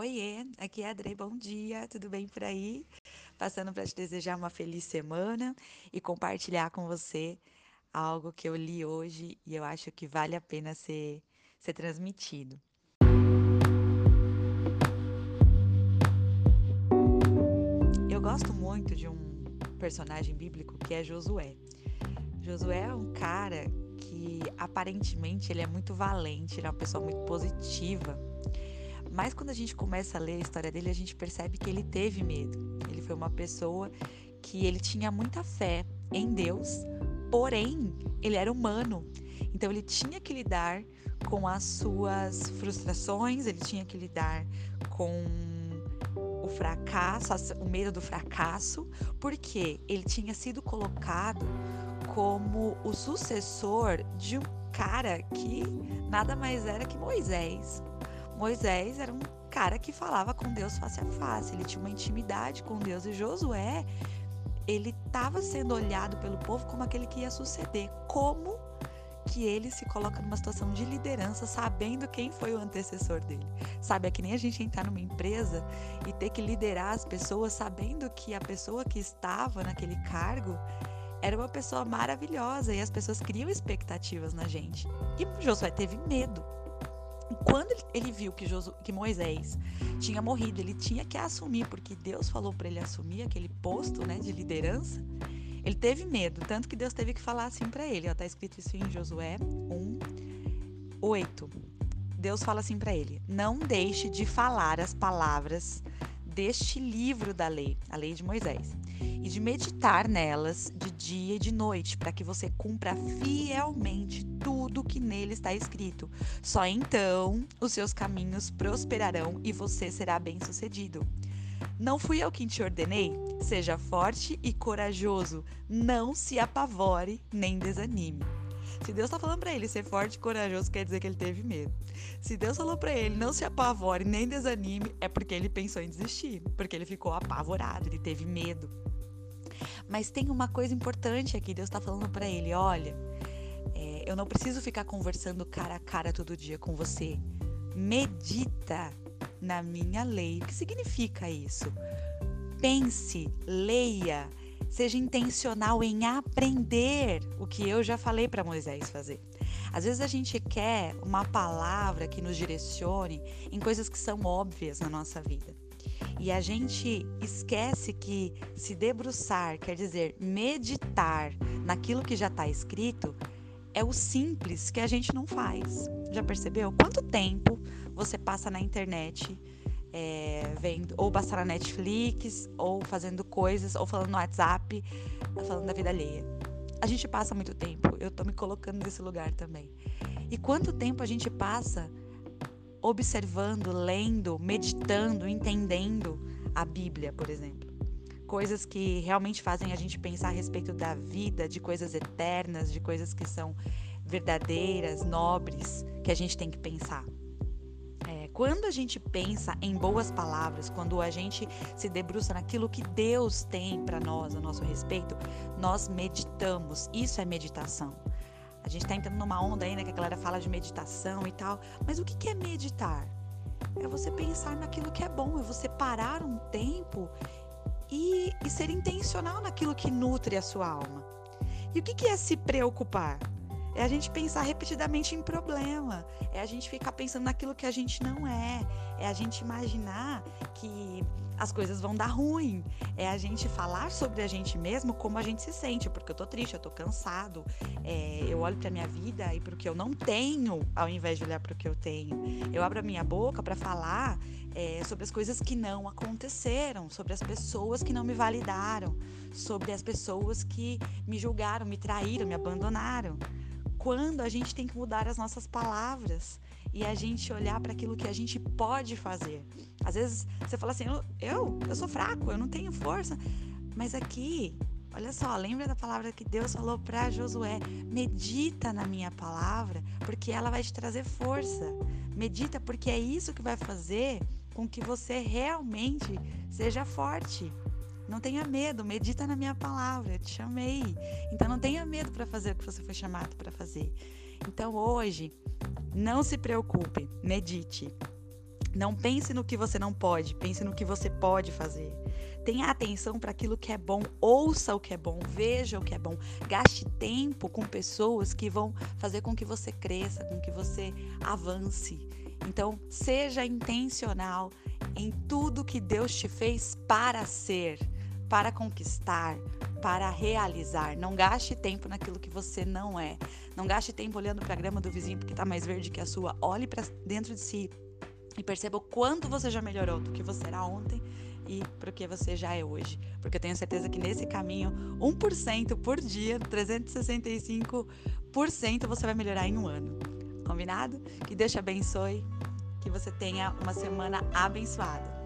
Oiê, aqui é a Adrei, bom dia, tudo bem por aí? Passando para te desejar uma feliz semana e compartilhar com você algo que eu li hoje e eu acho que vale a pena ser, ser transmitido. Eu gosto muito de um personagem bíblico que é Josué. Josué é um cara que aparentemente ele é muito valente, ele é uma pessoa muito positiva mas quando a gente começa a ler a história dele, a gente percebe que ele teve medo. Ele foi uma pessoa que ele tinha muita fé em Deus, porém, ele era humano. Então ele tinha que lidar com as suas frustrações, ele tinha que lidar com o fracasso, o medo do fracasso, porque ele tinha sido colocado como o sucessor de um cara que nada mais era que Moisés. Moisés era um cara que falava com Deus face a face, ele tinha uma intimidade com Deus e Josué, ele estava sendo olhado pelo povo como aquele que ia suceder. Como que ele se coloca numa situação de liderança sabendo quem foi o antecessor dele? Sabe, é que nem a gente entrar numa empresa e ter que liderar as pessoas sabendo que a pessoa que estava naquele cargo era uma pessoa maravilhosa e as pessoas criam expectativas na gente. E Josué teve medo quando ele viu que, Josu, que Moisés tinha morrido, ele tinha que assumir, porque Deus falou para ele assumir aquele posto né, de liderança. Ele teve medo, tanto que Deus teve que falar assim para ele. Está escrito isso em Josué 1, 8. Deus fala assim para ele: Não deixe de falar as palavras deste livro da lei, a lei de Moisés, e de meditar nelas de dia e de noite, para que você cumpra fielmente tudo que nele está escrito. Só então os seus caminhos prosperarão e você será bem-sucedido. Não fui eu quem te ordenei? Seja forte e corajoso, não se apavore nem desanime. Se Deus está falando para ele ser forte e corajoso, quer dizer que ele teve medo. Se Deus falou para ele não se apavore nem desanime, é porque ele pensou em desistir, porque ele ficou apavorado, ele teve medo. Mas tem uma coisa importante aqui, Deus está falando para ele, olha, é, eu não preciso ficar conversando cara a cara todo dia com você. Medita na minha lei. O que significa isso? Pense, leia, seja intencional em aprender o que eu já falei para Moisés fazer. Às vezes a gente quer uma palavra que nos direcione em coisas que são óbvias na nossa vida. E a gente esquece que se debruçar quer dizer meditar naquilo que já está escrito é o simples que a gente não faz. Já percebeu? Quanto tempo você passa na internet é, vendo, ou passar na Netflix, ou fazendo coisas, ou falando no WhatsApp, falando da vida alheia. A gente passa muito tempo, eu tô me colocando nesse lugar também. E quanto tempo a gente passa observando, lendo, meditando, entendendo a Bíblia, por exemplo? Coisas que realmente fazem a gente pensar a respeito da vida, de coisas eternas, de coisas que são verdadeiras, nobres, que a gente tem que pensar quando a gente pensa em boas palavras, quando a gente se debruça naquilo que Deus tem para nós a nosso respeito, nós meditamos. Isso é meditação. A gente está entrando numa onda ainda né, que a galera fala de meditação e tal. Mas o que é meditar? É você pensar naquilo que é bom, é você parar um tempo e, e ser intencional naquilo que nutre a sua alma. E o que é se preocupar? É a gente pensar repetidamente em problema. É a gente ficar pensando naquilo que a gente não é. É a gente imaginar que as coisas vão dar ruim. É a gente falar sobre a gente mesmo como a gente se sente. Porque eu tô triste, eu tô cansado. É, eu olho pra minha vida e pro que eu não tenho, ao invés de olhar pro que eu tenho. Eu abro a minha boca para falar é, sobre as coisas que não aconteceram, sobre as pessoas que não me validaram, sobre as pessoas que me julgaram, me traíram, me abandonaram quando a gente tem que mudar as nossas palavras e a gente olhar para aquilo que a gente pode fazer. Às vezes você fala assim: eu, eu, sou fraco, eu não tenho força. Mas aqui, olha só, lembra da palavra que Deus falou para Josué: medita na minha palavra, porque ela vai te trazer força. Medita, porque é isso que vai fazer com que você realmente seja forte. Não tenha medo, medita na minha palavra, eu te chamei. Então não tenha medo para fazer o que você foi chamado para fazer. Então hoje, não se preocupe, medite. Não pense no que você não pode, pense no que você pode fazer. Tenha atenção para aquilo que é bom, ouça o que é bom, veja o que é bom. Gaste tempo com pessoas que vão fazer com que você cresça, com que você avance. Então, seja intencional em tudo que Deus te fez para ser, para conquistar, para realizar. Não gaste tempo naquilo que você não é. Não gaste tempo olhando para a grama do vizinho porque está mais verde que a sua. Olhe para dentro de si e perceba o quanto você já melhorou do que você era ontem e para o que você já é hoje. Porque eu tenho certeza que nesse caminho, 1% por dia, 365% você vai melhorar em um ano. Combinado? Que Deus te abençoe, que você tenha uma semana abençoada.